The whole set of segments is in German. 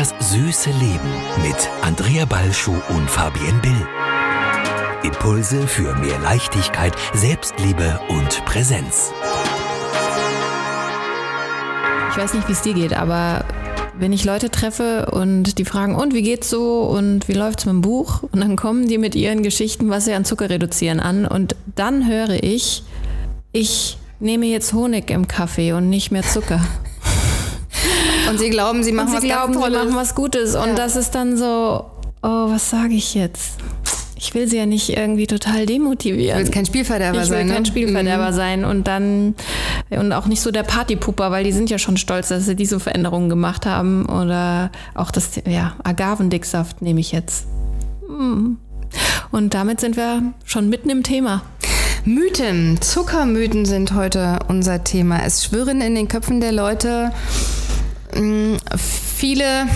Das süße Leben mit Andrea Balschuh und Fabienne Bill. Impulse für mehr Leichtigkeit, Selbstliebe und Präsenz. Ich weiß nicht, wie es dir geht, aber wenn ich Leute treffe und die fragen, und wie geht's so und wie läuft's mit dem Buch? Und dann kommen die mit ihren Geschichten, was sie an Zucker reduzieren an und dann höre ich, ich nehme jetzt Honig im Kaffee und nicht mehr Zucker. Und sie glauben, sie machen und sie was glauben, ganz sie Tolles. machen was Gutes. Und Ja. das ist dann so, oh, was sage ich jetzt? Ich will sie ja nicht irgendwie total demotivieren. Du willst kein Spielverderber ich will sein, ne? kein Spielverderber Mhm. sein und dann und auch nicht so der Partypuper, weil die sind ja schon stolz, dass sie diese Veränderungen gemacht haben oder auch das ja Agavendicksaft nehme ich jetzt. Mm. Und damit sind wir schon mitten im Thema. Mythen, Zuckermythen sind heute unser Thema. Es schwirren in den Köpfen der Leute viele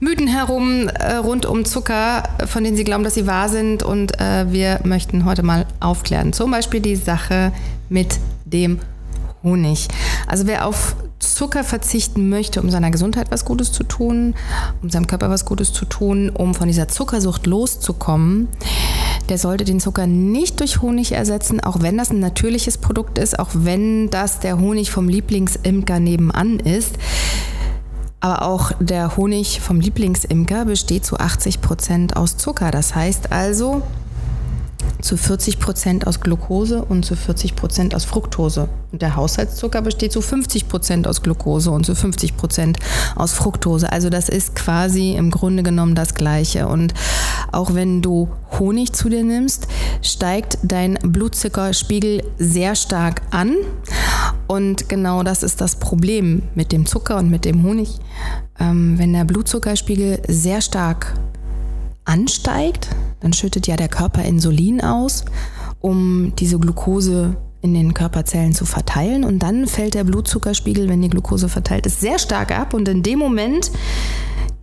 Mythen herum äh, rund um Zucker, von denen sie glauben, dass sie wahr sind. Und äh, wir möchten heute mal aufklären. Zum Beispiel die Sache mit dem Honig. Also wer auf Zucker verzichten möchte, um seiner Gesundheit was Gutes zu tun, um seinem Körper was Gutes zu tun, um von dieser Zuckersucht loszukommen, der sollte den Zucker nicht durch Honig ersetzen, auch wenn das ein natürliches Produkt ist, auch wenn das der Honig vom Lieblingsimker nebenan ist. Aber auch der Honig vom Lieblingsimker besteht zu 80 Prozent aus Zucker. Das heißt also zu 40 Prozent aus Glucose und zu 40 Prozent aus Fructose. Und der Haushaltszucker besteht zu 50 Prozent aus Glucose und zu 50 Prozent aus Fructose. Also das ist quasi im Grunde genommen das Gleiche. Und auch wenn du Honig zu dir nimmst, steigt dein Blutzuckerspiegel sehr stark an. Und genau das ist das Problem mit dem Zucker und mit dem Honig. Ähm, wenn der Blutzuckerspiegel sehr stark ansteigt, dann schüttet ja der Körper Insulin aus, um diese Glucose in den Körperzellen zu verteilen. Und dann fällt der Blutzuckerspiegel, wenn die Glucose verteilt ist, sehr stark ab. Und in dem Moment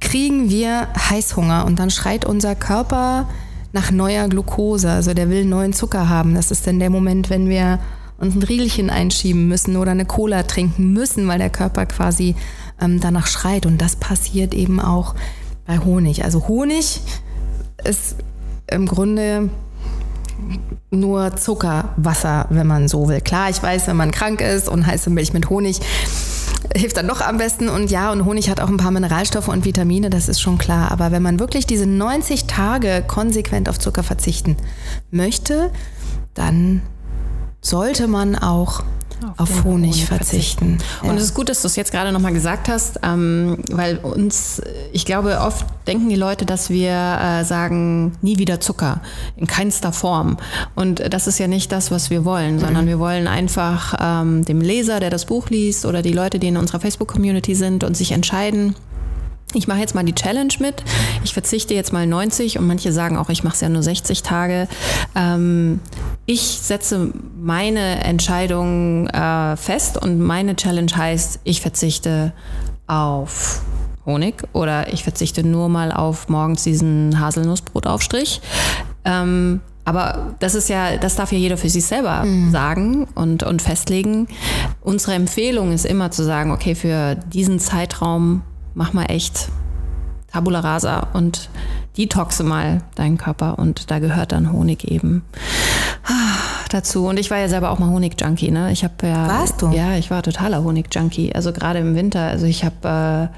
kriegen wir Heißhunger. Und dann schreit unser Körper nach neuer Glucose. Also der will neuen Zucker haben. Das ist dann der Moment, wenn wir uns ein Riegelchen einschieben müssen oder eine Cola trinken müssen, weil der Körper quasi ähm, danach schreit. Und das passiert eben auch bei Honig. Also Honig ist im Grunde nur Zuckerwasser, wenn man so will. Klar, ich weiß, wenn man krank ist und heiße Milch mit Honig hilft dann doch am besten. Und ja, und Honig hat auch ein paar Mineralstoffe und Vitamine, das ist schon klar. Aber wenn man wirklich diese 90 Tage konsequent auf Zucker verzichten möchte, dann sollte man auch auf, den Honig, Honig verzichten. Und es ist gut, dass du es jetzt gerade nochmal gesagt hast, ähm, weil uns, ich glaube, oft denken die Leute, dass wir äh, sagen, nie wieder Zucker, in keinster Form. Und das ist ja nicht das, was wir wollen, sondern wir wollen einfach ähm, dem Leser, der das Buch liest oder die Leute, die in unserer Facebook-Community sind und sich entscheiden, ich mache jetzt mal die Challenge mit. Ich verzichte jetzt mal 90 und manche sagen auch, ich mache es ja nur 60 Tage. Ähm, ich setze meine Entscheidung äh, fest und meine Challenge heißt, ich verzichte auf Honig oder ich verzichte nur mal auf morgens diesen Haselnussbrotaufstrich. Ähm, aber das ist ja, das darf ja jeder für sich selber sagen und, und festlegen. Unsere Empfehlung ist immer zu sagen, okay, für diesen Zeitraum mach mal echt Tabula rasa und detoxe mal deinen Körper und da gehört dann Honig eben ah, dazu. Und ich war ja selber auch mal Honig-Junkie, ne? Ich habe ja. Warst du? Ja, ich war totaler Honig-Junkie. Also gerade im Winter. Also ich habe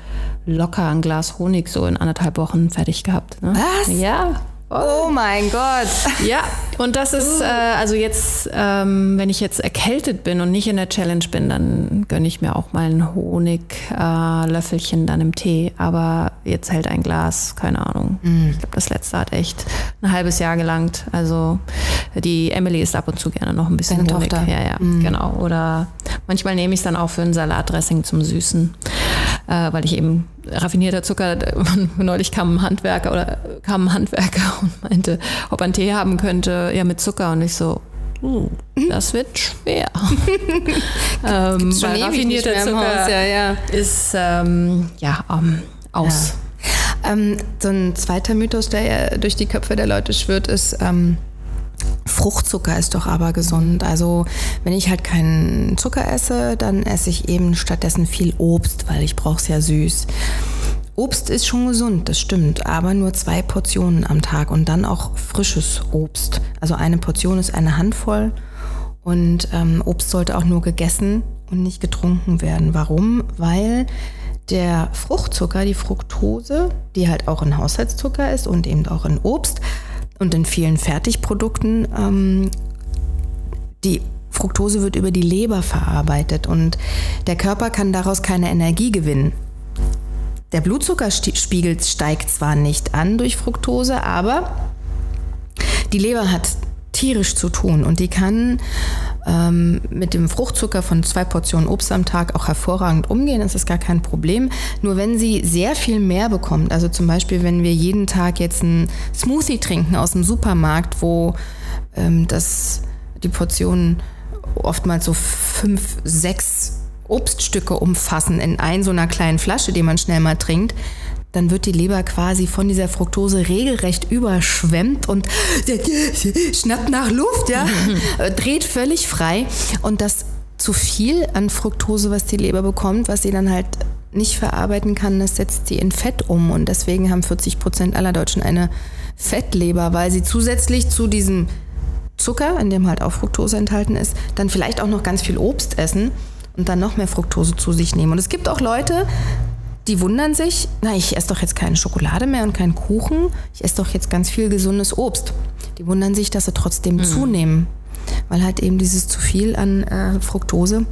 äh, locker ein Glas Honig so in anderthalb Wochen fertig gehabt. Ne? Was? Ja. Oh mein Gott. Ja, und das ist, äh, also jetzt, ähm, wenn ich jetzt erkältet bin und nicht in der Challenge bin, dann gönne ich mir auch mal ein Honiglöffelchen äh, dann im Tee. Aber jetzt hält ein Glas, keine Ahnung. Ich glaube, das letzte hat echt ein halbes Jahr gelangt. Also die Emily isst ab und zu gerne noch ein bisschen Deine Honig. Tochter? Ja, ja, genau. Oder manchmal nehme ich es dann auch für ein Salatdressing zum Süßen, äh, weil ich eben raffinierter Zucker, neulich kam ein Handwerker oder kam ein Handwerker und meinte, ob er einen Tee haben könnte, ja mit Zucker und ich so, uh, das wird schwer. ähm, weil raffinierter Zucker Haus, ja, ja. ist ähm, ja ähm, aus. Ähm, so ein zweiter Mythos, der ja durch die Köpfe der Leute schwirrt, ist, ähm, Fruchtzucker ist doch aber gesund. Also wenn ich halt keinen Zucker esse, dann esse ich eben stattdessen viel Obst, weil ich brauche es ja süß. Obst ist schon gesund, das stimmt, aber nur zwei Portionen am Tag und dann auch frisches Obst. Also eine Portion ist eine Handvoll und ähm, Obst sollte auch nur gegessen und nicht getrunken werden. Warum? Weil der Fruchtzucker, die Fructose, die halt auch ein Haushaltszucker ist und eben auch in Obst und in vielen Fertigprodukten, ähm, die Fructose wird über die Leber verarbeitet und der Körper kann daraus keine Energie gewinnen. Der Blutzuckerspiegel steigt zwar nicht an durch Fructose, aber die Leber hat tierisch zu tun und die kann ähm, mit dem Fruchtzucker von zwei Portionen Obst am Tag auch hervorragend umgehen. Das ist gar kein Problem. Nur wenn sie sehr viel mehr bekommt, also zum Beispiel, wenn wir jeden Tag jetzt einen Smoothie trinken aus dem Supermarkt, wo ähm, das, die Portionen oftmals so fünf, sechs Obststücke umfassen in ein so einer kleinen Flasche, die man schnell mal trinkt, dann wird die Leber quasi von dieser Fructose regelrecht überschwemmt und schnappt nach Luft, ja, dreht völlig frei. Und das zu viel an Fructose, was die Leber bekommt, was sie dann halt nicht verarbeiten kann, das setzt sie in Fett um. Und deswegen haben 40 Prozent aller Deutschen eine Fettleber, weil sie zusätzlich zu diesem Zucker, in dem halt auch Fructose enthalten ist, dann vielleicht auch noch ganz viel Obst essen und dann noch mehr Fructose zu sich nehmen. Und es gibt auch Leute, die wundern sich, na, ich esse doch jetzt keine Schokolade mehr und keinen Kuchen, ich esse doch jetzt ganz viel gesundes Obst. Die wundern sich, dass sie trotzdem mhm. zunehmen, weil halt eben dieses zu viel an äh, Fructose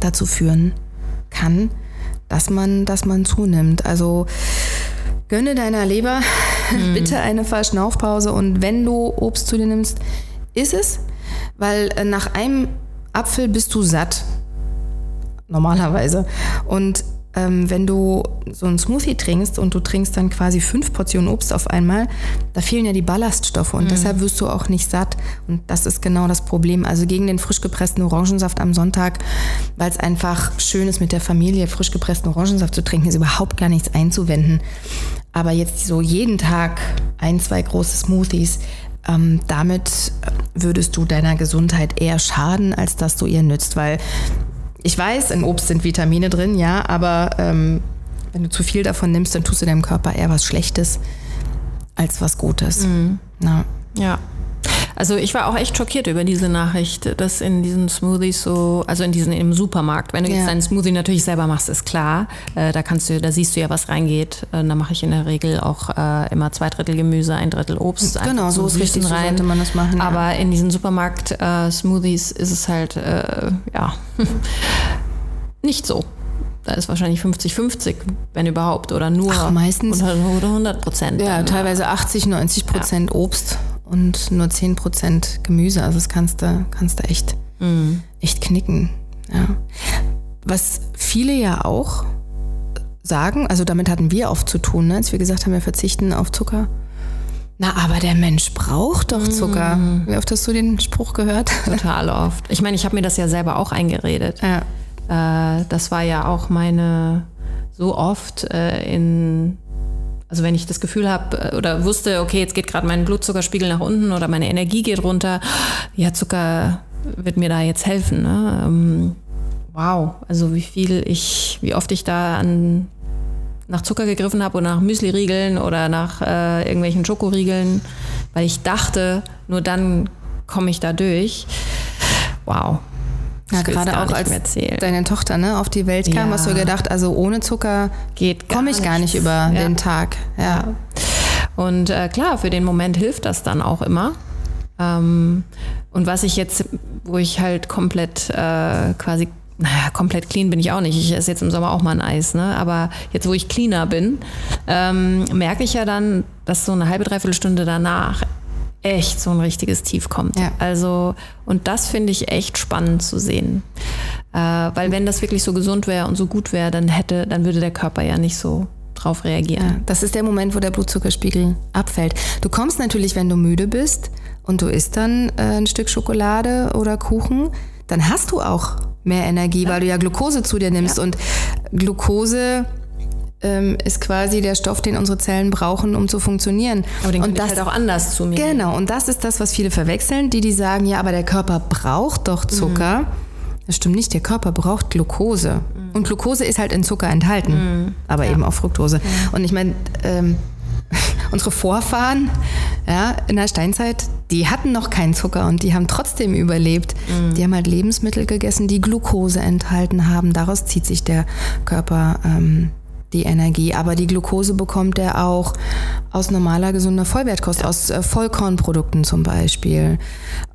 dazu führen kann, dass man, dass man zunimmt. Also gönne deiner Leber mhm. bitte eine Verschnaufpause und wenn du Obst zu dir nimmst, ist es, weil äh, nach einem Apfel bist du satt. Normalerweise. Und ähm, wenn du so einen Smoothie trinkst und du trinkst dann quasi fünf Portionen Obst auf einmal, da fehlen ja die Ballaststoffe und mhm. deshalb wirst du auch nicht satt. Und das ist genau das Problem. Also gegen den frisch gepressten Orangensaft am Sonntag, weil es einfach schön ist, mit der Familie frisch gepressten Orangensaft zu trinken, ist überhaupt gar nichts einzuwenden. Aber jetzt so jeden Tag ein, zwei große Smoothies, ähm, damit würdest du deiner Gesundheit eher schaden, als dass du ihr nützt, weil ich weiß, in Obst sind Vitamine drin, ja, aber ähm, wenn du zu viel davon nimmst, dann tust du deinem Körper eher was Schlechtes als was Gutes. Mhm. Ja. Also ich war auch echt schockiert über diese Nachricht, dass in diesen Smoothies so, also in diesen im Supermarkt, wenn du ja. jetzt deinen Smoothie natürlich selber machst, ist klar, äh, da kannst du, da siehst du ja, was reingeht. Äh, da mache ich in der Regel auch äh, immer zwei Drittel Gemüse, ein Drittel Obst. Genau, so ist richtig, rein. so sollte man das machen. Ja. Aber in diesen Supermarkt-Smoothies ist es halt, äh, ja, nicht so. Da ist wahrscheinlich 50-50, wenn überhaupt, oder nur Ach, meistens, oder, 100 Prozent. Ja, teilweise 80, 90 Prozent ja. Obst und nur 10% Gemüse. Also das kannst du, kannst du echt, mhm. echt knicken. Ja. Was viele ja auch sagen, also damit hatten wir oft zu tun, ne, als wir gesagt haben, wir verzichten auf Zucker. Na, aber der Mensch braucht doch Zucker. Mhm. Wie oft hast du den Spruch gehört? Total oft. Ich meine, ich habe mir das ja selber auch eingeredet. Ja. Äh, das war ja auch meine so oft äh, in also wenn ich das Gefühl habe äh, oder wusste, okay, jetzt geht gerade mein Blutzuckerspiegel nach unten oder meine Energie geht runter, ja, Zucker wird mir da jetzt helfen. Ne? Ähm, wow, also wie viel ich, wie oft ich da an nach Zucker gegriffen habe oder nach Müsli-Riegeln oder nach äh, irgendwelchen Schokoriegeln, weil ich dachte, nur dann komme ich da durch. Wow. Ja, gerade auch als deine Tochter ne, auf die Welt kam, ja. hast du gedacht, also ohne Zucker geht komme ich gar nicht über ja. den Tag. Ja. Und äh, klar, für den Moment hilft das dann auch immer. Ähm, und was ich jetzt, wo ich halt komplett äh, quasi naja, komplett clean bin ich auch nicht. Ich esse jetzt im Sommer auch mal ein Eis, ne? Aber jetzt, wo ich cleaner bin, ähm, merke ich ja dann, dass so eine halbe, dreiviertel Stunde danach echt so ein richtiges Tief kommt. Ja. Also, und das finde ich echt spannend zu sehen. Äh, weil wenn das wirklich so gesund wäre und so gut wäre, dann hätte, dann würde der Körper ja nicht so drauf reagieren. Ja, das ist der Moment, wo der Blutzuckerspiegel abfällt. Du kommst natürlich, wenn du müde bist und du isst dann äh, ein Stück Schokolade oder Kuchen, dann hast du auch mehr Energie, ja. weil du ja Glucose zu dir nimmst. Und Glucose ähm, ist quasi der Stoff, den unsere Zellen brauchen, um zu funktionieren. Aber den und das halt auch anders zu mir. Genau, und das ist das, was viele verwechseln, die die sagen, ja, aber der Körper braucht doch Zucker. Mhm. Das stimmt nicht, der Körper braucht Glucose. Mhm. Und Glucose ist halt in Zucker enthalten, mhm. aber ja. eben auch Fructose. Ja. Und ich meine, ähm, unsere Vorfahren ja, in der Steinzeit, die hatten noch keinen Zucker und die haben trotzdem überlebt. Mhm. Die haben halt Lebensmittel gegessen, die Glucose enthalten haben. Daraus zieht sich der Körper ähm, die Energie. Aber die Glucose bekommt er auch aus normaler, gesunder Vollwertkost, aus äh, Vollkornprodukten zum Beispiel.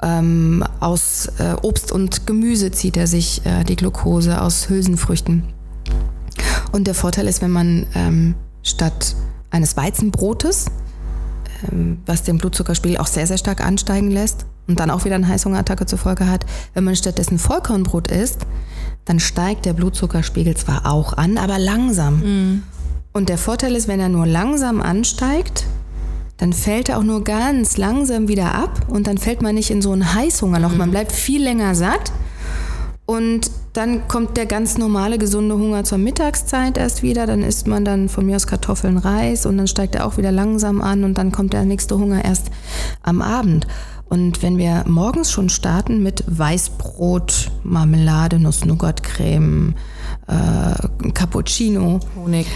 Ähm, aus äh, Obst und Gemüse zieht er sich äh, die Glucose, aus Hülsenfrüchten. Und der Vorteil ist, wenn man ähm, statt eines Weizenbrotes, ähm, was den Blutzuckerspiegel auch sehr, sehr stark ansteigen lässt und dann auch wieder eine Heißhungerattacke zur Folge hat, wenn man stattdessen Vollkornbrot isst, dann steigt der Blutzuckerspiegel zwar auch an, aber langsam. Mhm. Und der Vorteil ist, wenn er nur langsam ansteigt, dann fällt er auch nur ganz langsam wieder ab und dann fällt man nicht in so ein Heißhungerloch. Mhm. Man bleibt viel länger satt und dann kommt der ganz normale gesunde Hunger zur Mittagszeit erst wieder. Dann isst man dann von mir aus Kartoffeln, Reis und dann steigt er auch wieder langsam an und dann kommt der nächste Hunger erst am Abend. Und wenn wir morgens schon starten mit Weißbrot, Marmelade, Nuss-Nougat-Creme, äh, Cappuccino. Honig.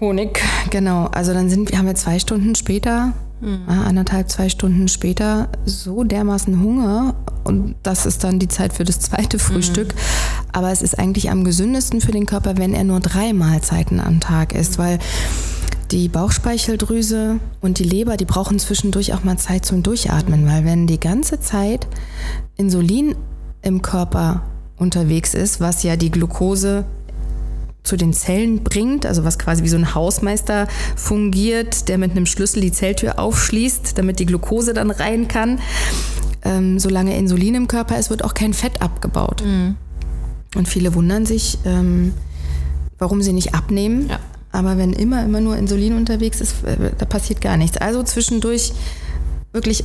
Honig, genau. Also dann sind, haben wir zwei Stunden später, mhm. äh, anderthalb, zwei Stunden später so dermaßen Hunger und das ist dann die Zeit für das zweite Frühstück. Mhm. Aber es ist eigentlich am gesündesten für den Körper, wenn er nur drei Mahlzeiten am Tag isst, weil die Bauchspeicheldrüse und die Leber, die brauchen zwischendurch auch mal Zeit zum Durchatmen, weil wenn die ganze Zeit Insulin im Körper unterwegs ist, was ja die Glucose zu den Zellen bringt, also was quasi wie so ein Hausmeister fungiert, der mit einem Schlüssel die Zelltür aufschließt, damit die Glucose dann rein kann. Ähm, solange Insulin im Körper ist, wird auch kein Fett abgebaut. Mhm. Und viele wundern sich, ähm, warum sie nicht abnehmen. Ja. Aber wenn immer, immer nur Insulin unterwegs ist, äh, da passiert gar nichts. Also zwischendurch wirklich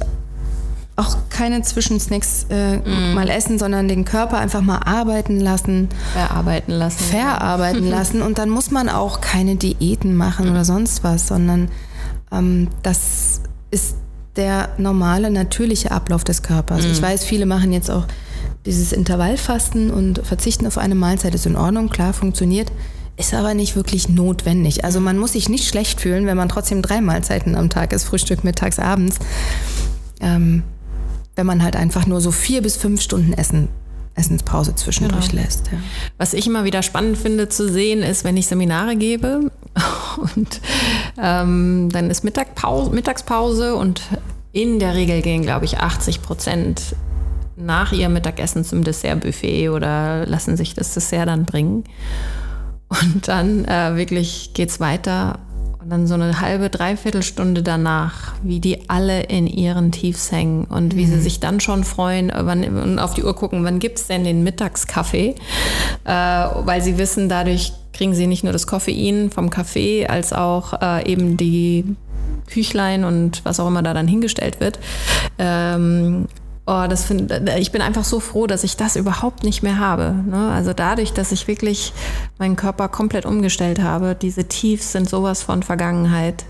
auch keine Zwischensnacks äh, mm. mal essen, sondern den Körper einfach mal arbeiten lassen. Verarbeiten lassen. Verarbeiten lassen. Und dann muss man auch keine Diäten machen oder sonst was, sondern ähm, das ist der normale, natürliche Ablauf des Körpers. Mm. Ich weiß, viele machen jetzt auch dieses Intervallfasten und verzichten auf eine Mahlzeit. Ist in Ordnung, klar, funktioniert. Ist aber nicht wirklich notwendig. Also man muss sich nicht schlecht fühlen, wenn man trotzdem drei Mahlzeiten am Tag isst, Frühstück, mittags, abends. Ähm, wenn man halt einfach nur so vier bis fünf Stunden Essen Essenspause zwischendurch genau. lässt. Ja. Was ich immer wieder spannend finde zu sehen, ist, wenn ich Seminare gebe und ähm, dann ist Mittagpause, Mittagspause und in der Regel gehen, glaube ich, 80 Prozent nach ihrem Mittagessen zum Dessertbuffet oder lassen sich das Dessert dann bringen. Und dann äh, wirklich geht's weiter. Und dann so eine halbe, dreiviertel Stunde danach, wie die alle in ihren Tiefs hängen und wie mhm. sie sich dann schon freuen äh, wann, und auf die Uhr gucken, wann gibt's denn den Mittagskaffee? Äh, weil sie wissen, dadurch kriegen sie nicht nur das Koffein vom Kaffee, als auch äh, eben die Küchlein und was auch immer da dann hingestellt wird. Ähm, Oh, das find, ich bin einfach so froh, dass ich das überhaupt nicht mehr habe. Ne? Also dadurch, dass ich wirklich meinen Körper komplett umgestellt habe, diese Tiefs sind sowas von Vergangenheit.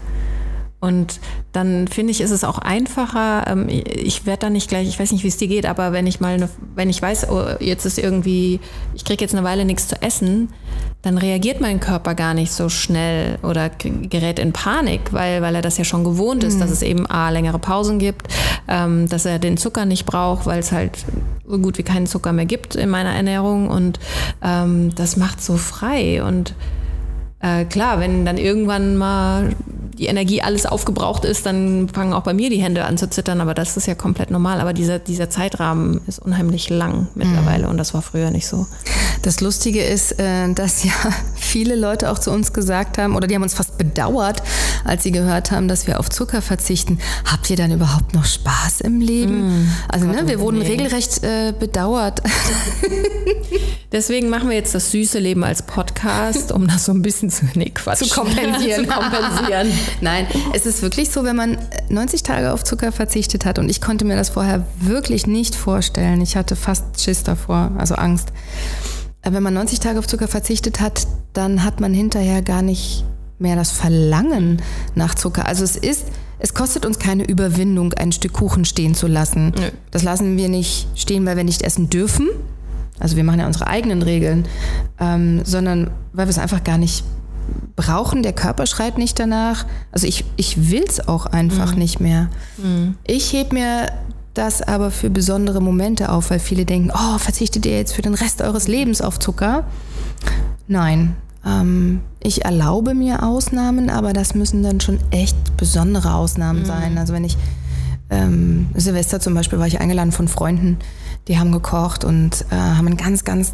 Und dann finde ich, ist es auch einfacher. Ähm, ich werde da nicht gleich, ich weiß nicht, wie es dir geht, aber wenn ich mal, eine, wenn ich weiß, oh, jetzt ist irgendwie, ich kriege jetzt eine Weile nichts zu essen, dann reagiert mein Körper gar nicht so schnell oder gerät in Panik, weil, weil er das ja schon gewohnt ist, mhm. dass es eben A, längere Pausen gibt, ähm, dass er den Zucker nicht braucht, weil es halt so gut wie keinen Zucker mehr gibt in meiner Ernährung und ähm, das macht so frei und äh, klar, wenn dann irgendwann mal die Energie alles aufgebraucht ist, dann fangen auch bei mir die Hände an zu zittern, aber das ist ja komplett normal. Aber dieser, dieser Zeitrahmen ist unheimlich lang mittlerweile mhm. und das war früher nicht so. Das Lustige ist, äh, dass ja viele Leute auch zu uns gesagt haben, oder die haben uns fast bedauert, als sie gehört haben, dass wir auf Zucker verzichten. Habt ihr dann überhaupt noch Spaß im Leben? Mm, also ne, wir wurden nee. regelrecht äh, bedauert. Deswegen machen wir jetzt das süße Leben als Podcast, um das so ein bisschen zu, nee, Quatsch, zu kompensieren. zu kompensieren. Nein, es ist wirklich so, wenn man 90 Tage auf Zucker verzichtet hat und ich konnte mir das vorher wirklich nicht vorstellen. Ich hatte fast Schiss davor, also Angst. Wenn man 90 Tage auf Zucker verzichtet hat, dann hat man hinterher gar nicht mehr das Verlangen nach Zucker. Also es ist, es kostet uns keine Überwindung, ein Stück Kuchen stehen zu lassen. Nö. Das lassen wir nicht stehen, weil wir nicht essen dürfen, also wir machen ja unsere eigenen Regeln, ähm, sondern weil wir es einfach gar nicht brauchen. Der Körper schreit nicht danach. Also ich, ich will es auch einfach mhm. nicht mehr. Mhm. Ich heb mir das aber für besondere Momente auf, weil viele denken, oh, verzichtet ihr jetzt für den Rest eures Lebens auf Zucker? Nein. Ähm, ich erlaube mir Ausnahmen, aber das müssen dann schon echt besondere Ausnahmen mhm. sein. Also wenn ich ähm, Silvester zum Beispiel war ich eingeladen von Freunden, die haben gekocht und äh, haben ein ganz, ganz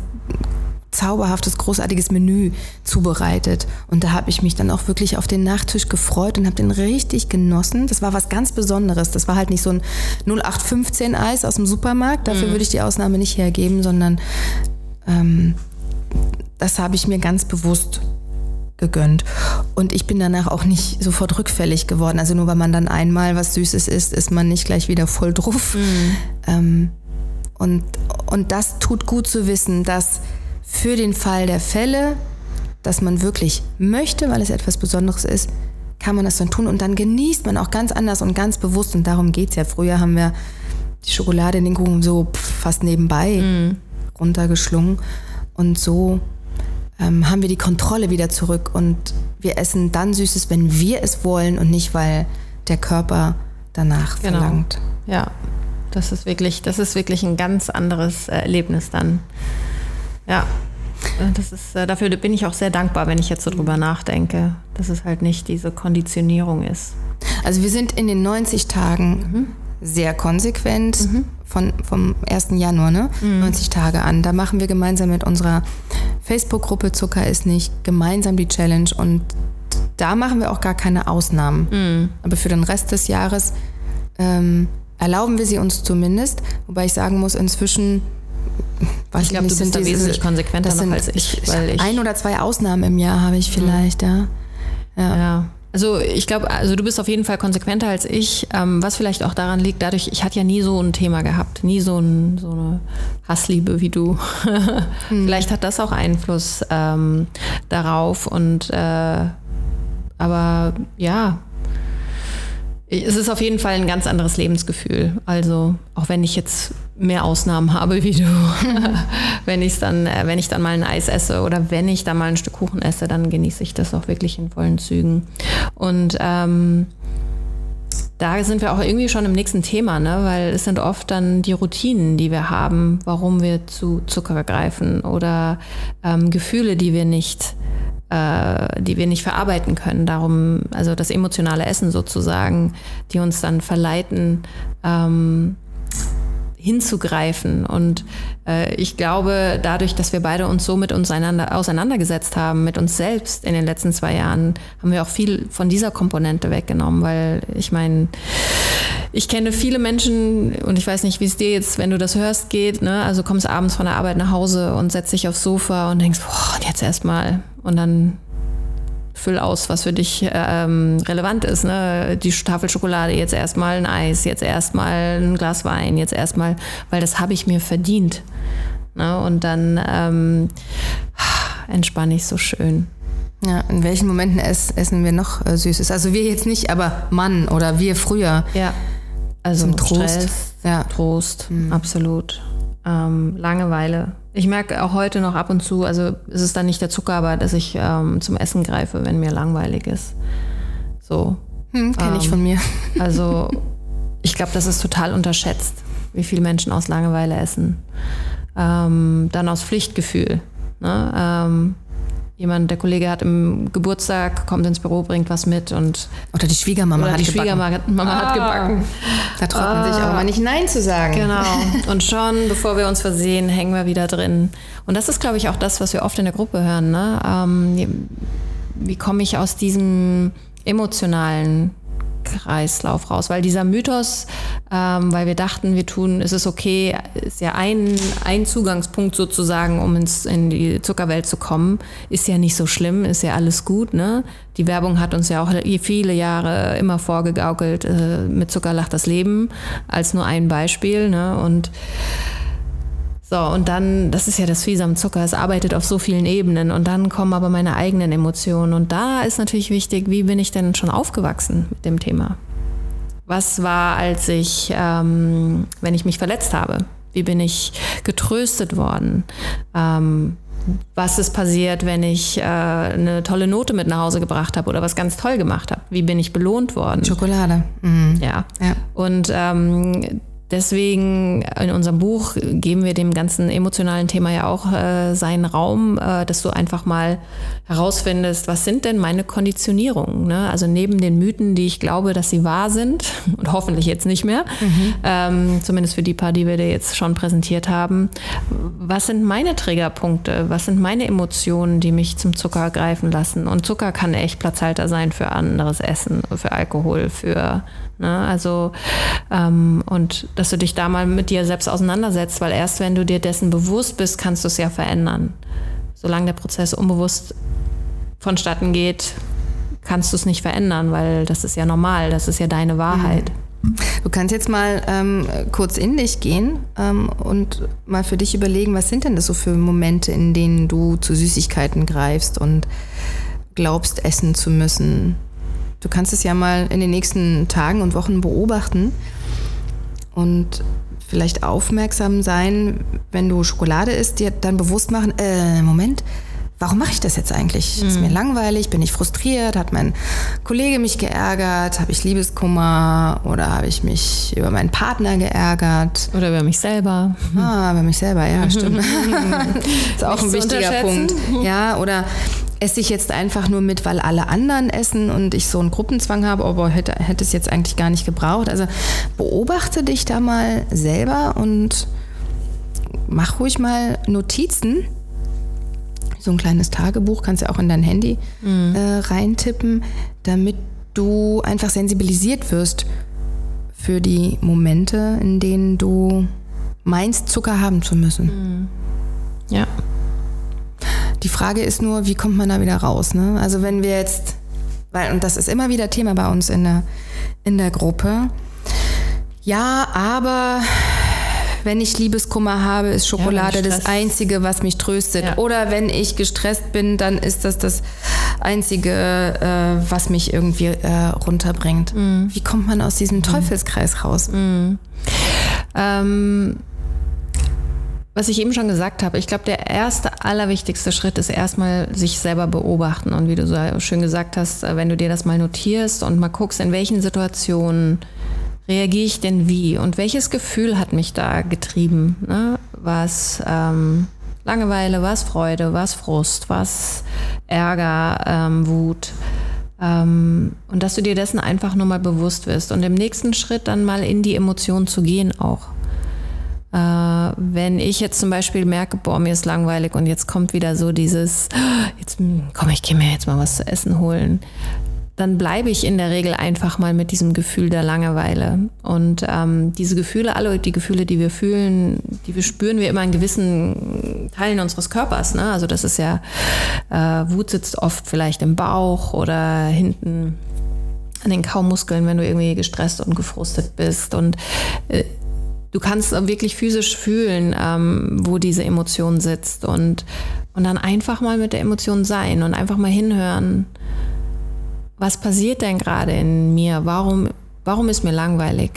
zauberhaftes, großartiges Menü zubereitet. Und da habe ich mich dann auch wirklich auf den Nachtisch gefreut und habe den richtig genossen. Das war was ganz Besonderes. Das war halt nicht so ein 0815 Eis aus dem Supermarkt. Dafür mhm. würde ich die Ausnahme nicht hergeben, sondern ähm, das habe ich mir ganz bewusst gegönnt. Und ich bin danach auch nicht sofort rückfällig geworden. Also nur weil man dann einmal was Süßes isst, ist man nicht gleich wieder voll drauf. Mhm. Ähm, und, und das tut gut zu wissen, dass für den Fall der Fälle, dass man wirklich möchte, weil es etwas Besonderes ist, kann man das dann tun und dann genießt man auch ganz anders und ganz bewusst und darum geht es ja. Früher haben wir die Schokolade in den Kuchen so fast nebenbei mm. runtergeschlungen und so ähm, haben wir die Kontrolle wieder zurück und wir essen dann Süßes, wenn wir es wollen und nicht, weil der Körper danach genau. verlangt. Ja, das ist wirklich, das ist wirklich ein ganz anderes Erlebnis dann. Ja. Das ist, äh, dafür bin ich auch sehr dankbar, wenn ich jetzt so drüber nachdenke, dass es halt nicht diese Konditionierung ist. Also wir sind in den 90 Tagen mhm. sehr konsequent mhm. von, vom 1. Januar, ne? Mhm. 90 Tage an. Da machen wir gemeinsam mit unserer Facebook-Gruppe Zucker ist nicht gemeinsam die Challenge und da machen wir auch gar keine Ausnahmen. Mhm. Aber für den Rest des Jahres ähm, erlauben wir sie uns zumindest. Wobei ich sagen muss, inzwischen ich glaube, du bist da wesentlich konsequenter noch als ich, weil ich. Ein oder zwei Ausnahmen im Jahr habe ich vielleicht, ja. ja. ja. Also ich glaube, also du bist auf jeden Fall konsequenter als ich, ähm, was vielleicht auch daran liegt, dadurch, ich hatte ja nie so ein Thema gehabt, nie so, ein, so eine Hassliebe wie du. hm. Vielleicht hat das auch Einfluss ähm, darauf und äh, aber ja, es ist auf jeden Fall ein ganz anderes Lebensgefühl. Also auch wenn ich jetzt mehr Ausnahmen habe wie du, wenn ich dann, äh, wenn ich dann mal ein Eis esse oder wenn ich dann mal ein Stück Kuchen esse, dann genieße ich das auch wirklich in vollen Zügen. Und ähm, da sind wir auch irgendwie schon im nächsten Thema, ne? weil es sind oft dann die Routinen, die wir haben, warum wir zu Zucker greifen oder ähm, Gefühle, die wir nicht äh, die wir nicht verarbeiten können. Darum, also das emotionale Essen sozusagen, die uns dann verleiten, ähm, hinzugreifen. Und äh, ich glaube, dadurch, dass wir beide uns so mit uns einander, auseinandergesetzt haben, mit uns selbst in den letzten zwei Jahren, haben wir auch viel von dieser Komponente weggenommen, weil ich meine, ich kenne viele Menschen und ich weiß nicht, wie es dir jetzt, wenn du das hörst, geht. Ne? Also kommst abends von der Arbeit nach Hause und setzt dich aufs Sofa und denkst, boah, jetzt erstmal. Und dann füll aus, was für dich ähm, relevant ist. Ne? Die Tafel Schokolade, jetzt erstmal ein Eis, jetzt erstmal ein Glas Wein, jetzt erstmal, weil das habe ich mir verdient. Ne? Und dann ähm, entspanne ich so schön. Ja, in welchen Momenten essen wir noch äh, Süßes? Also wir jetzt nicht, aber Mann oder wir früher. Ja. Also Zum Trost. Stress, ja. Trost, mhm. absolut. Ähm, Langeweile. Ich merke auch heute noch ab und zu, also es ist dann nicht der Zucker, aber dass ich ähm, zum Essen greife, wenn mir langweilig ist. So. Hm, Kenne ich von mir. Also ich glaube, das ist total unterschätzt, wie viele Menschen aus Langeweile essen. Ähm, dann aus Pflichtgefühl. Ne? Jemand, der Kollege hat im Geburtstag, kommt ins Büro, bringt was mit und oder die Schwiegermama oder hat die gebacken. Schwiegermama ah, hat gebacken. Da traut man ah. sich auch mal nicht Nein zu sagen. Genau. Und schon, bevor wir uns versehen, hängen wir wieder drin. Und das ist, glaube ich, auch das, was wir oft in der Gruppe hören. Ne? Ähm, wie komme ich aus diesem emotionalen Kreislauf raus, weil dieser Mythos, ähm, weil wir dachten, wir tun, es ist okay, ist ja ein, ein Zugangspunkt sozusagen, um ins, in die Zuckerwelt zu kommen, ist ja nicht so schlimm, ist ja alles gut. Ne? Die Werbung hat uns ja auch viele Jahre immer vorgegaukelt, äh, mit Zucker lacht das Leben, als nur ein Beispiel. Ne? Und so, und dann, das ist ja das Fiese am Zucker, es arbeitet auf so vielen Ebenen und dann kommen aber meine eigenen Emotionen. Und da ist natürlich wichtig, wie bin ich denn schon aufgewachsen mit dem Thema? Was war, als ich, ähm, wenn ich mich verletzt habe? Wie bin ich getröstet worden? Ähm, was ist passiert, wenn ich äh, eine tolle Note mit nach Hause gebracht habe oder was ganz toll gemacht habe? Wie bin ich belohnt worden? Schokolade. Mhm. Ja. ja. Und ähm, Deswegen in unserem Buch geben wir dem ganzen emotionalen Thema ja auch äh, seinen Raum, äh, dass du einfach mal herausfindest, was sind denn meine Konditionierungen? Ne? Also neben den Mythen, die ich glaube, dass sie wahr sind und hoffentlich jetzt nicht mehr, mhm. ähm, zumindest für die paar, die wir dir jetzt schon präsentiert haben, was sind meine Triggerpunkte? Was sind meine Emotionen, die mich zum Zucker greifen lassen? Und Zucker kann echt Platzhalter sein für anderes Essen, für Alkohol, für Ne? Also ähm, und dass du dich da mal mit dir selbst auseinandersetzt, weil erst wenn du dir dessen bewusst bist, kannst du es ja verändern. Solange der Prozess unbewusst vonstatten geht, kannst du es nicht verändern, weil das ist ja normal, das ist ja deine Wahrheit. Du kannst jetzt mal ähm, kurz in dich gehen ähm, und mal für dich überlegen, was sind denn das so für Momente, in denen du zu Süßigkeiten greifst und glaubst, essen zu müssen, Du kannst es ja mal in den nächsten Tagen und Wochen beobachten und vielleicht aufmerksam sein, wenn du Schokolade isst, dir dann bewusst machen, äh, Moment, warum mache ich das jetzt eigentlich? Mhm. Ist mir langweilig, bin ich frustriert, hat mein Kollege mich geärgert, habe ich Liebeskummer oder habe ich mich über meinen Partner geärgert? Oder über mich selber. Ah, über mich selber, ja, stimmt. ist auch Nichts ein wichtiger Punkt. Ja, oder esse ich jetzt einfach nur mit, weil alle anderen essen und ich so einen Gruppenzwang habe, aber hätte, hätte es jetzt eigentlich gar nicht gebraucht. Also beobachte dich da mal selber und mach ruhig mal Notizen. So ein kleines Tagebuch kannst du auch in dein Handy mhm. äh, reintippen, damit du einfach sensibilisiert wirst für die Momente, in denen du meinst, Zucker haben zu müssen. Mhm. Ja. Die Frage ist nur, wie kommt man da wieder raus? Ne? Also wenn wir jetzt, weil, und das ist immer wieder Thema bei uns in der, in der Gruppe, ja, aber wenn ich Liebeskummer habe, ist Schokolade ja, das Einzige, was mich tröstet. Ja. Oder wenn ich gestresst bin, dann ist das das Einzige, äh, was mich irgendwie äh, runterbringt. Mhm. Wie kommt man aus diesem Teufelskreis raus? Mhm. Ähm was ich eben schon gesagt habe, ich glaube, der erste, allerwichtigste Schritt ist erstmal sich selber beobachten. Und wie du so schön gesagt hast, äh, wenn du dir das mal notierst und mal guckst, in welchen Situationen reagiere ich denn wie und welches Gefühl hat mich da getrieben? Ne? Was ähm, Langeweile, was Freude, was Frust, was Ärger, ähm, Wut. Ähm, und dass du dir dessen einfach nur mal bewusst wirst und im nächsten Schritt dann mal in die Emotionen zu gehen auch. Äh, wenn ich jetzt zum Beispiel merke, boah, mir ist langweilig und jetzt kommt wieder so dieses, jetzt komm, ich gehe mir jetzt mal was zu essen holen, dann bleibe ich in der Regel einfach mal mit diesem Gefühl der Langeweile. Und ähm, diese Gefühle, alle die Gefühle, die wir fühlen, die wir spüren wir immer in gewissen Teilen unseres Körpers. Ne? Also das ist ja, äh, Wut sitzt oft vielleicht im Bauch oder hinten an den Kaumuskeln, wenn du irgendwie gestresst und gefrustet bist. Und äh, du kannst wirklich physisch fühlen, ähm, wo diese Emotion sitzt und, und dann einfach mal mit der Emotion sein und einfach mal hinhören, was passiert denn gerade in mir? Warum, warum ist mir langweilig?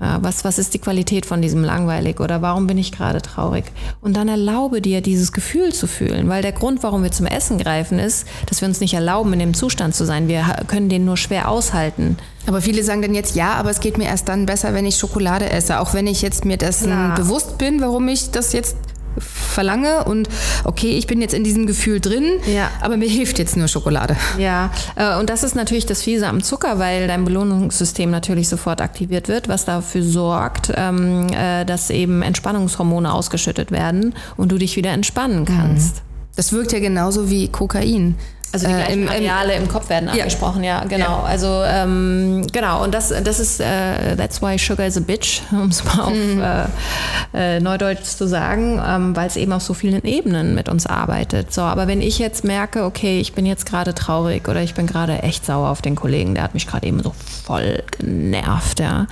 Was, was ist die Qualität von diesem langweilig oder warum bin ich gerade traurig? Und dann erlaube dir, dieses Gefühl zu fühlen, weil der Grund, warum wir zum Essen greifen, ist, dass wir uns nicht erlauben, in dem Zustand zu sein. Wir können den nur schwer aushalten. Aber viele sagen dann jetzt, ja, aber es geht mir erst dann besser, wenn ich Schokolade esse. Auch wenn ich jetzt mir dessen bewusst bin, warum ich das jetzt verlange und okay, ich bin jetzt in diesem Gefühl drin, ja. aber mir hilft jetzt nur Schokolade. Ja, äh, und das ist natürlich das Fiese am Zucker, weil dein Belohnungssystem natürlich sofort aktiviert wird, was dafür sorgt, ähm, äh, dass eben Entspannungshormone ausgeschüttet werden und du dich wieder entspannen kannst. Mhm. Das wirkt ja genauso wie Kokain. Also die gleichen äh, im, Areale im, im, Kopf werden ja. angesprochen, ja, genau. Ja. Also ähm, genau, und das, das ist äh, That's why sugar is a bitch, um es mal auf mhm. äh, äh, Neudeutsch zu sagen, ähm, weil es eben auf so vielen Ebenen mit uns arbeitet. So, aber wenn ich jetzt merke, okay, ich bin jetzt gerade traurig oder ich bin gerade echt sauer auf den Kollegen, der hat mich gerade eben so voll genervt, ja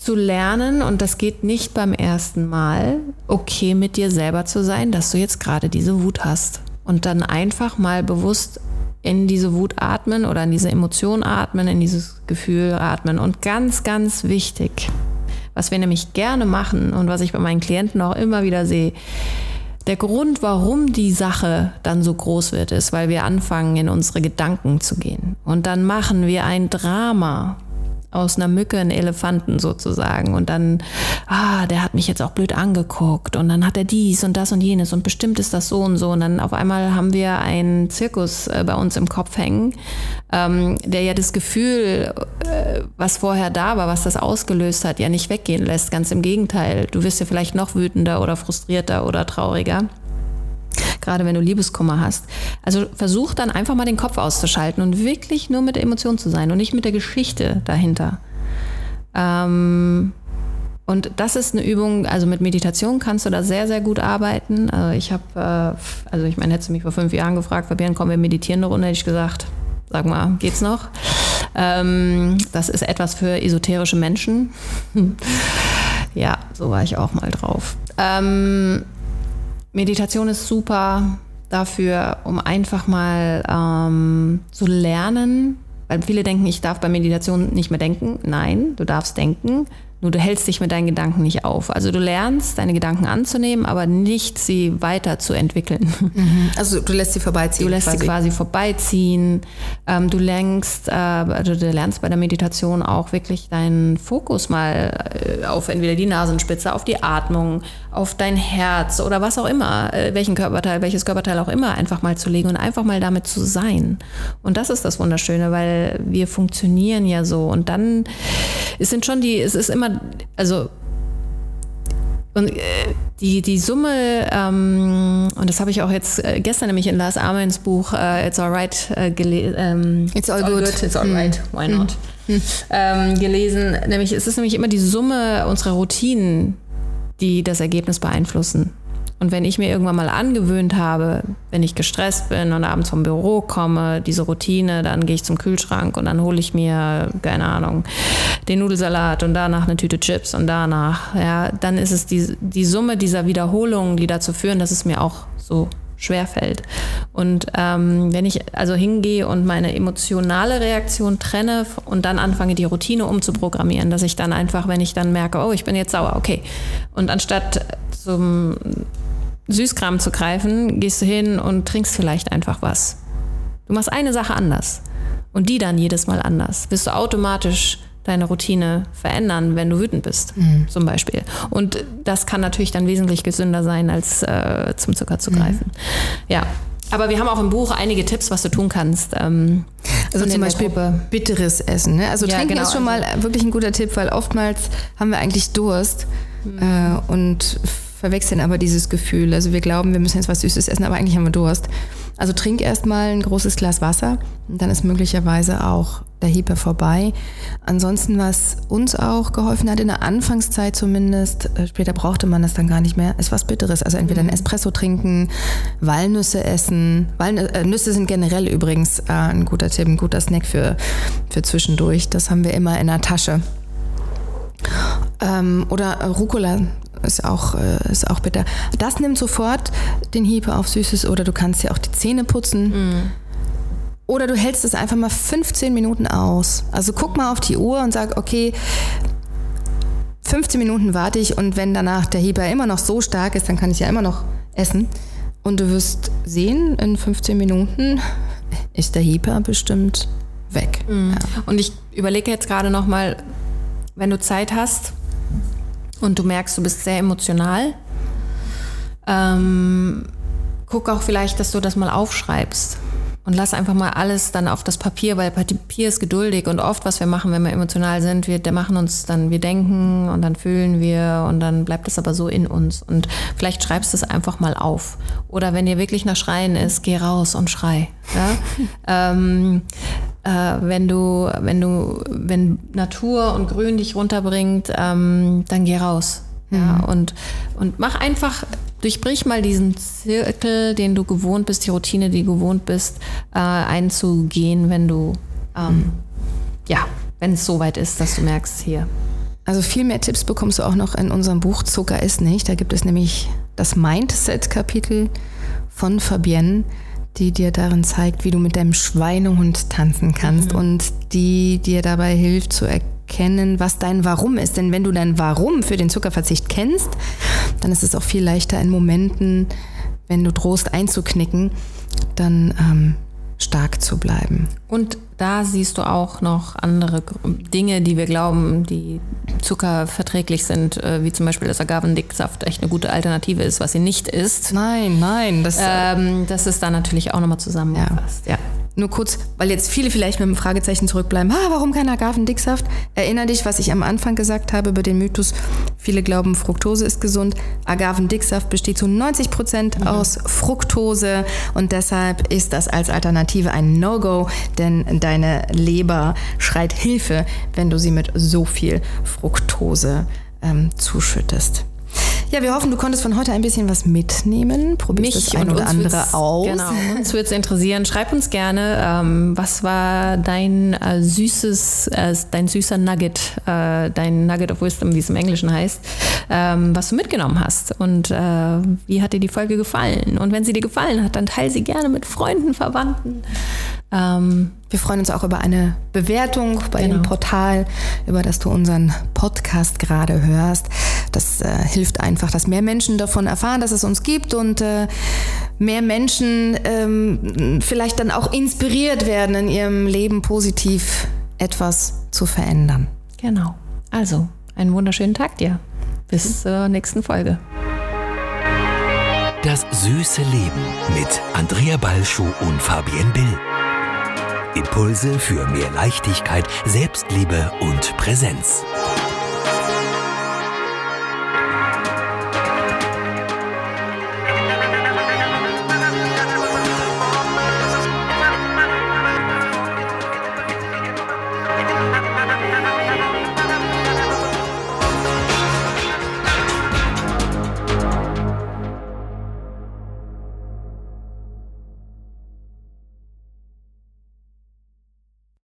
zu lernen, und das geht nicht beim ersten Mal, okay mit dir selber zu sein, dass du jetzt gerade diese Wut hast und dann einfach mal bewusst in diese Wut atmen oder in diese Emotion atmen, in dieses Gefühl atmen. Und ganz, ganz wichtig, Was wir nämlich gerne machen und was ich bei meinen Klienten auch immer wieder sehe, der Grund, warum die Sache dann so groß wird, ist, weil wir anfangen, in unsere Gedanken zu gehen. Und dann machen wir ein Drama aus einer Mücke einen Elefanten sozusagen. Und dann, ah, der hat mich jetzt auch blöd angeguckt und dann hat er dies und das und jenes und bestimmt ist das so und so. Und dann auf einmal haben wir einen Zirkus äh, bei uns im Kopf hängen, ähm, der ja das Gefühl, äh, was vorher da war, was das ausgelöst hat, ja nicht weggehen lässt. Ganz im Gegenteil. Du wirst ja vielleicht noch wütender oder frustrierter oder trauriger gerade wenn du Liebeskummer hast. Also versuch dann einfach mal den Kopf auszuschalten und wirklich nur mit der Emotion zu sein und nicht mit der Geschichte dahinter. Ähm, und das ist eine Übung, also mit Meditation kannst du da sehr, sehr gut arbeiten. Also ich habe, äh, also ich meine, hättest du mich vor fünf Jahren gefragt, Fabian, komm, wir meditieren eine Runde, hätte ich gesagt, sag mal, geht's noch? Ähm, das ist etwas für esoterische Menschen. ja, so war ich auch mal drauf. Ähm, Meditation ist super dafür, um einfach mal ähm, zu lernen, weil viele denken, ich darf bei Meditation nicht mehr denken. Nein, du darfst denken. Nur du hältst dich mit deinen Gedanken nicht auf. Also du lernst, deine Gedanken anzunehmen, aber nicht sie weiterzuentwickeln. Mhm. Also du lässt sie vorbeiziehen. Du lässt quasi. sie quasi vorbeiziehen. Ähm, du lenkst, äh, also du lernst bei der Meditation auch wirklich deinen Fokus mal äh, auf entweder die Nasenspitze, auf die Atmung, auf dein Herz oder was auch immer, äh, welchen Körperteil, welches Körperteil auch immer einfach mal zu legen und einfach mal damit zu sein. Und das ist das Wunderschöne, weil wir funktionieren ja so. Und dann es sind schon die, es ist immer also und äh, die, die Summe, ähm, und das habe ich auch jetzt äh, gestern nämlich in Lars Armins Buch äh, It's Alright äh, gelesen. Ähm, it's all good. good. It's alright. Mm. Why not? Mm. Ähm, gelesen. Nämlich, es ist nämlich immer die Summe unserer Routinen, die das Ergebnis beeinflussen. Und wenn ich mir irgendwann mal angewöhnt habe, wenn ich gestresst bin und abends vom Büro komme, diese Routine, dann gehe ich zum Kühlschrank und dann hole ich mir, keine Ahnung, den Nudelsalat und danach eine Tüte Chips und danach, ja, dann ist es die, die Summe dieser Wiederholungen, die dazu führen, dass es mir auch so schwer fällt. Und ähm, wenn ich also hingehe und meine emotionale Reaktion trenne und dann anfange, die Routine umzuprogrammieren, dass ich dann einfach, wenn ich dann merke, oh, ich bin jetzt sauer, okay. Und anstatt zum Süßkram zu greifen, gehst du hin und trinkst vielleicht einfach was. Du machst eine Sache anders und die dann jedes Mal anders. Wirst du automatisch deine Routine verändern, wenn du wütend bist, mhm. zum Beispiel. Und das kann natürlich dann wesentlich gesünder sein, als äh, zum Zucker zu greifen. Mhm. Ja. Aber wir haben auch im Buch einige Tipps, was du tun kannst. Ähm, also zum Beispiel bitteres Essen. Ne? Also ja, trinken genau. ist schon mal wirklich ein guter Tipp, weil oftmals haben wir eigentlich Durst mhm. äh, und verwechseln aber dieses Gefühl. Also wir glauben, wir müssen jetzt was Süßes essen, aber eigentlich haben wir Durst. Also trink erstmal ein großes Glas Wasser und dann ist möglicherweise auch der Hyper vorbei. Ansonsten, was uns auch geholfen hat, in der Anfangszeit zumindest, äh, später brauchte man das dann gar nicht mehr, ist was Bitteres. Also entweder ein mhm. Espresso trinken, Walnüsse essen. Walnüsse äh, sind generell übrigens äh, ein guter Tipp, ein guter Snack für, für zwischendurch. Das haben wir immer in der Tasche. Ähm, oder Rucola ist auch, äh, ist auch bitter. Das nimmt sofort den Hiebe auf Süßes oder du kannst ja auch die Zähne putzen. Mm. Oder du hältst es einfach mal 15 Minuten aus. Also guck mal auf die Uhr und sag, okay, 15 Minuten warte ich und wenn danach der Heber immer noch so stark ist, dann kann ich ja immer noch essen. Und du wirst sehen, in 15 Minuten ist der Heber bestimmt weg. Mhm. Ja. Und ich überlege jetzt gerade nochmal, wenn du Zeit hast, und du merkst, du bist sehr emotional, ähm, guck auch vielleicht, dass du das mal aufschreibst. Und lass einfach mal alles dann auf das Papier, weil Papier ist geduldig und oft, was wir machen, wenn wir emotional sind, wir machen uns dann, wir denken und dann fühlen wir und dann bleibt es aber so in uns. Und vielleicht schreibst du es einfach mal auf. Oder wenn dir wirklich nach Schreien ist, geh raus und schrei. Ja? ähm, äh, wenn du, wenn du, wenn Natur und Grün dich runterbringt, ähm, dann geh raus. Ja, mhm. und, und mach einfach, durchbrich mal diesen Zirkel, den du gewohnt bist, die Routine, die du gewohnt bist, äh, einzugehen, wenn du, ähm, mhm. ja, wenn es soweit ist, dass du merkst, hier. Also viel mehr Tipps bekommst du auch noch in unserem Buch Zucker ist nicht. Da gibt es nämlich das Mindset-Kapitel von Fabienne die dir darin zeigt, wie du mit deinem Schweinehund tanzen kannst mhm. und die dir dabei hilft zu erkennen, was dein Warum ist. Denn wenn du dein Warum für den Zuckerverzicht kennst, dann ist es auch viel leichter in Momenten, wenn du drohst einzuknicken, dann ähm, stark zu bleiben. Und da siehst du auch noch andere Dinge, die wir glauben, die zuckerverträglich sind, äh, wie zum Beispiel, dass Agavendicksaft echt eine gute Alternative ist, was sie nicht ist. Nein, nein. Das, ähm, das ist da natürlich auch nochmal zusammengefasst. Ja. ja. Nur kurz, weil jetzt viele vielleicht mit einem Fragezeichen zurückbleiben. Ah, warum kein Agavendicksaft? Erinner dich, was ich am Anfang gesagt habe über den Mythos. Viele glauben, Fructose ist gesund. Agavendicksaft besteht zu 90 Prozent mhm. aus Fructose und deshalb ist das als Alternative ein No-Go, denn deine Leber schreit Hilfe, wenn du sie mit so viel Fructose ähm, zuschüttest. Ja, wir hoffen, du konntest von heute ein bisschen was mitnehmen. Probier das ein oder andere aus. Genau, uns würde es interessieren. Schreib uns gerne, ähm, was war dein äh, süßes, äh, dein süßer Nugget, äh, dein Nugget of Wisdom, wie es im Englischen heißt, ähm, was du mitgenommen hast. Und äh, wie hat dir die Folge gefallen? Und wenn sie dir gefallen hat, dann teile sie gerne mit Freunden, Verwandten. Ähm, wir freuen uns auch über eine Bewertung bei genau. dem Portal, über das du unseren Podcast gerade hörst. Das äh, hilft einfach, dass mehr Menschen davon erfahren, dass es uns gibt und äh, mehr Menschen ähm, vielleicht dann auch inspiriert werden, in ihrem Leben positiv etwas zu verändern. Genau. Also, einen wunderschönen Tag dir. Bis zur nächsten Folge. Das süße Leben mit Andrea Balschuh und Fabienne Bill. Impulse für mehr Leichtigkeit, Selbstliebe und Präsenz.